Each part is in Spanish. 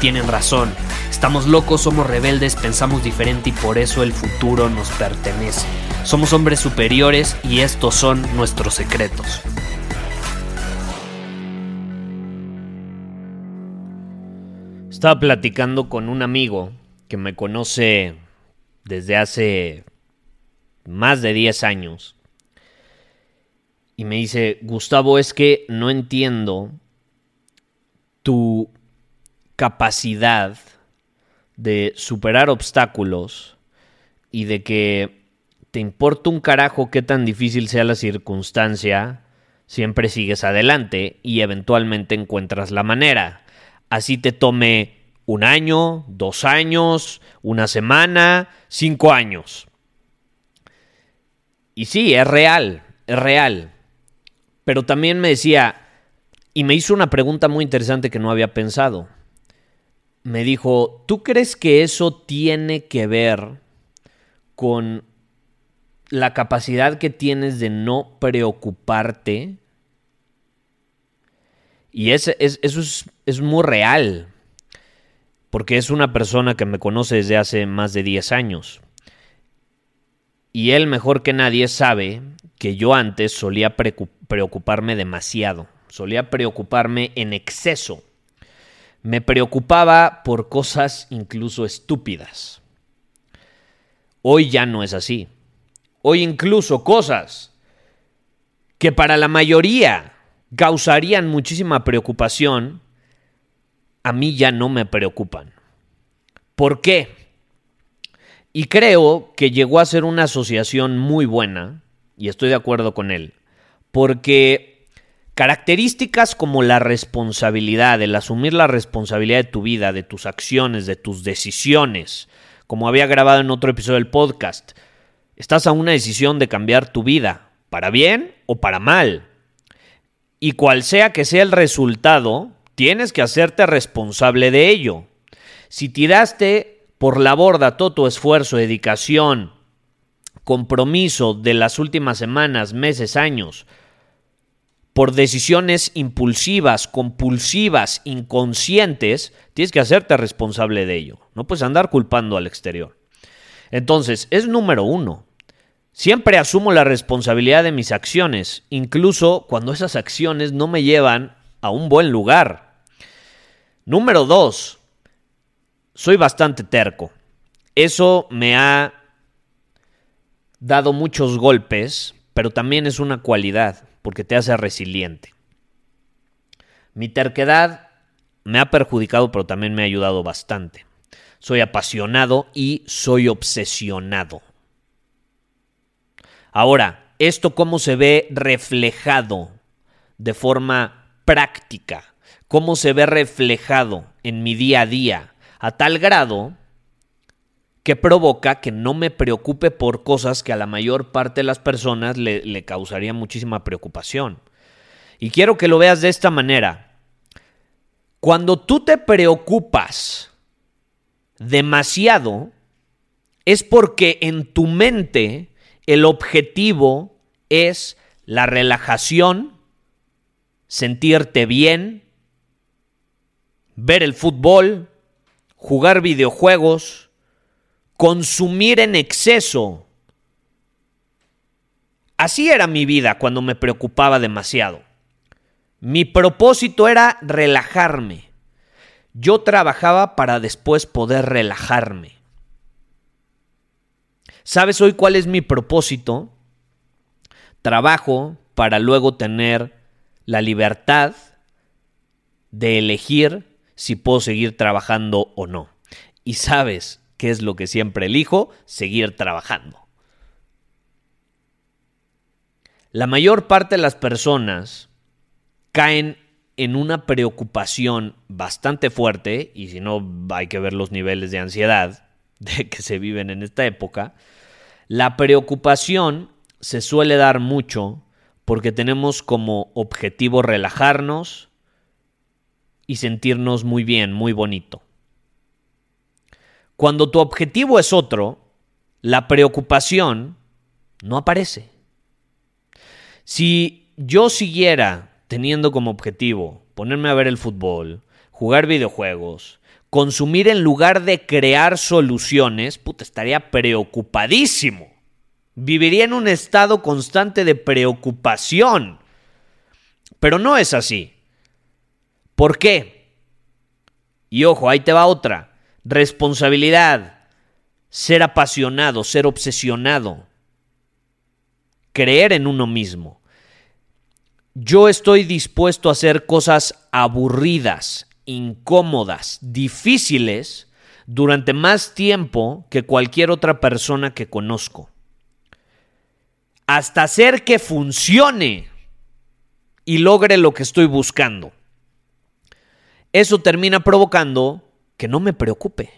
tienen razón. Estamos locos, somos rebeldes, pensamos diferente y por eso el futuro nos pertenece. Somos hombres superiores y estos son nuestros secretos. Estaba platicando con un amigo que me conoce desde hace más de 10 años. Y me dice, Gustavo, es que no entiendo tu capacidad de superar obstáculos y de que te importa un carajo qué tan difícil sea la circunstancia, siempre sigues adelante y eventualmente encuentras la manera. Así te tome un año, dos años, una semana, cinco años. Y sí, es real, es real. Pero también me decía, y me hizo una pregunta muy interesante que no había pensado. Me dijo, ¿tú crees que eso tiene que ver con la capacidad que tienes de no preocuparte? Y eso es, es muy real porque es una persona que me conoce desde hace más de 10 años. Y él mejor que nadie sabe que yo antes solía preocuparme demasiado, solía preocuparme en exceso. Me preocupaba por cosas incluso estúpidas. Hoy ya no es así. Hoy incluso cosas que para la mayoría causarían muchísima preocupación, a mí ya no me preocupan. ¿Por qué? Y creo que llegó a ser una asociación muy buena, y estoy de acuerdo con él, porque características como la responsabilidad, el asumir la responsabilidad de tu vida, de tus acciones, de tus decisiones, como había grabado en otro episodio del podcast, estás a una decisión de cambiar tu vida, para bien o para mal. Y cual sea que sea el resultado, tienes que hacerte responsable de ello. Si tiraste por la borda todo tu esfuerzo, dedicación, compromiso de las últimas semanas, meses, años, por decisiones impulsivas, compulsivas, inconscientes, tienes que hacerte responsable de ello. No puedes andar culpando al exterior. Entonces, es número uno. Siempre asumo la responsabilidad de mis acciones, incluso cuando esas acciones no me llevan a un buen lugar. Número dos, soy bastante terco. Eso me ha dado muchos golpes, pero también es una cualidad porque te hace resiliente. Mi terquedad me ha perjudicado, pero también me ha ayudado bastante. Soy apasionado y soy obsesionado. Ahora, ¿esto cómo se ve reflejado de forma práctica? cómo se ve reflejado en mi día a día, a tal grado que provoca que no me preocupe por cosas que a la mayor parte de las personas le, causaría muchísima preocupación. Y quiero que lo veas de esta manera. Cuando tú te preocupas demasiado, es porque en tu mente el objetivo es la relajación, sentirte bien, ver el fútbol, jugar videojuegos, consumir en exceso. Así era mi vida cuando me preocupaba demasiado. Mi propósito era relajarme. Yo trabajaba para después poder relajarme. ¿Sabes hoy cuál es mi propósito? Trabajo para luego tener la libertad de elegir si puedo seguir trabajando o no. Y sabes, ¿Qué es lo que siempre elijo? Seguir trabajando. La mayor parte de las personas caen en una preocupación bastante fuerte, y si no hay que ver los niveles de ansiedad de que se viven en esta época, la preocupación se suele dar mucho porque tenemos como objetivo relajarnos y sentirnos muy bien, muy bonito. Cuando tu objetivo es otro, la preocupación no aparece. Si yo siguiera teniendo como objetivo ponerme a ver el fútbol, jugar videojuegos, consumir en lugar de crear soluciones, puta, estaría preocupadísimo. Viviría en un estado constante de preocupación. Pero no es así. ¿Por qué? Y ojo, ahí te va otra. Responsabilidad. Ser apasionado, ser obsesionado. Creer en uno mismo yo estoy dispuesto a hacer cosas aburridas, incómodas, difíciles durante más tiempo que cualquier otra persona que conozco. Hasta hacer que funcione y logre lo que estoy buscando. Eso termina provocando que no me preocupe.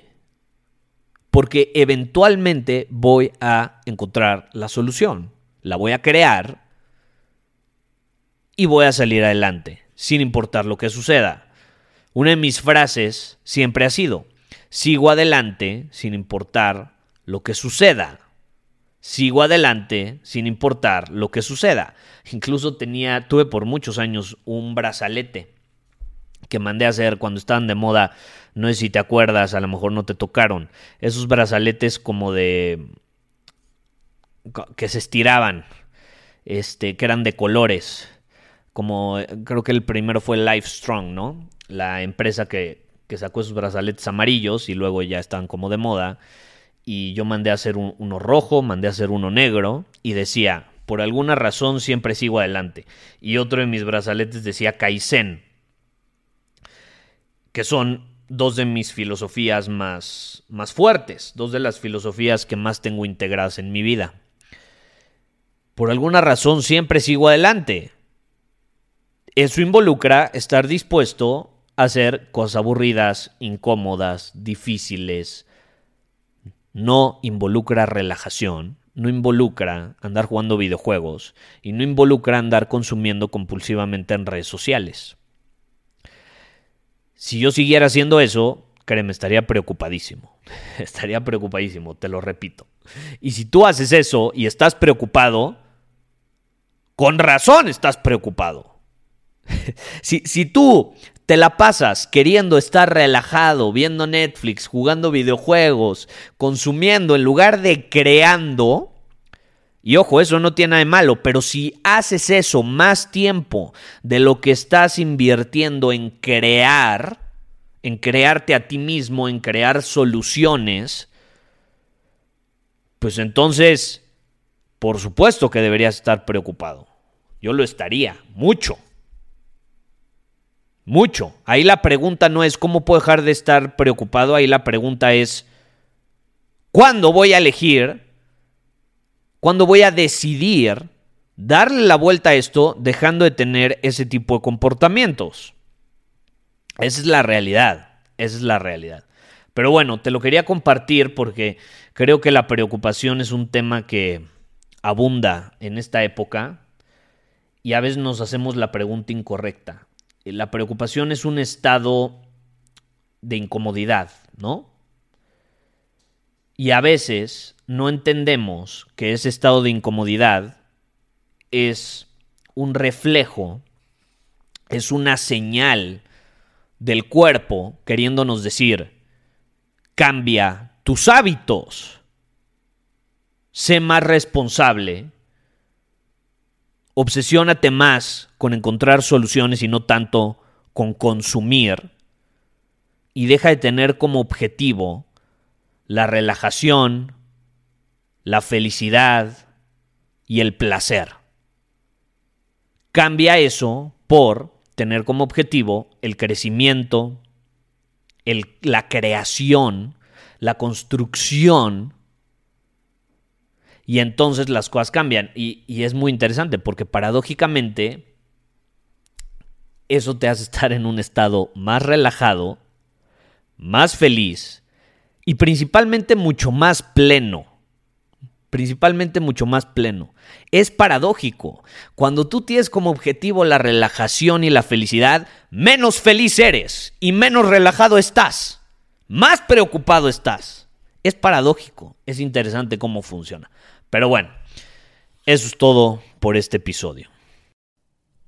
Porque eventualmente voy a encontrar la solución. La voy a crear y voy a salir adelante, sin importar lo que suceda. Una de mis frases siempre ha sido, sigo adelante sin importar lo que suceda. Sigo adelante sin importar lo que suceda. Incluso tenía, tuve por muchos años un brazalete que mandé a hacer cuando estaban de moda. No sé si te acuerdas, a lo mejor no te tocaron. Esos brazaletes como de que se estiraban, este, que eran de colores como eh, creo que el primero fue Life Strong, ¿no? La empresa que, sacó esos brazaletes amarillos y luego ya están como de moda. Y yo mandé a hacer uno rojo, mandé a hacer uno negro y decía, por alguna razón siempre sigo adelante. Y otro de mis brazaletes decía Kaizen, que son dos de mis filosofías más, más fuertes, dos de las filosofías que más tengo integradas en mi vida. Por alguna razón siempre sigo adelante. Eso involucra estar dispuesto a hacer cosas aburridas, incómodas, difíciles. No involucra relajación, no involucra andar jugando videojuegos y no involucra andar consumiendo compulsivamente en redes sociales. Si yo siguiera haciendo eso, créeme, estaría preocupadísimo. Estaría preocupadísimo, te lo repito. Y si tú haces eso y estás preocupado, con razón estás preocupado. si, tú te la pasas queriendo estar relajado, viendo Netflix, jugando videojuegos, consumiendo en lugar de creando, y ojo, eso no tiene nada de malo, pero si haces eso más tiempo de lo que estás invirtiendo en crear, en crearte a ti mismo, en crear soluciones, pues entonces, por supuesto que deberías estar preocupado. Yo lo estaría, mucho. Mucho. Ahí la pregunta no es cómo puedo dejar de estar preocupado, ahí la pregunta es ¿cuándo voy a elegir? ¿Cuándo voy a decidir darle la vuelta a esto dejando de tener ese tipo de comportamientos? Esa es la realidad, esa es la realidad. Pero bueno, te lo quería compartir porque creo que la preocupación es un tema que abunda en esta época y a veces nos hacemos la pregunta incorrecta. La preocupación es un estado de incomodidad, ¿no? Y a veces no entendemos que ese estado de incomodidad es un reflejo, es una señal del cuerpo queriéndonos decir, cambia tus hábitos, sé más responsable, obsesiónate más con encontrar soluciones y no tanto con consumir. Y deja de tener como objetivo la relajación, la felicidad y el placer. Cambia eso por tener como objetivo el crecimiento, la creación, la construcción y entonces las cosas cambian. Y, es muy interesante porque paradójicamente eso te hace estar en un estado más relajado, más feliz y principalmente mucho más pleno. Principalmente mucho más pleno. Es paradójico. Cuando tú tienes como objetivo la relajación y la felicidad, menos feliz eres y menos relajado estás. Más preocupado estás. Es paradójico. Es interesante cómo funciona. Pero bueno, eso es todo por este episodio.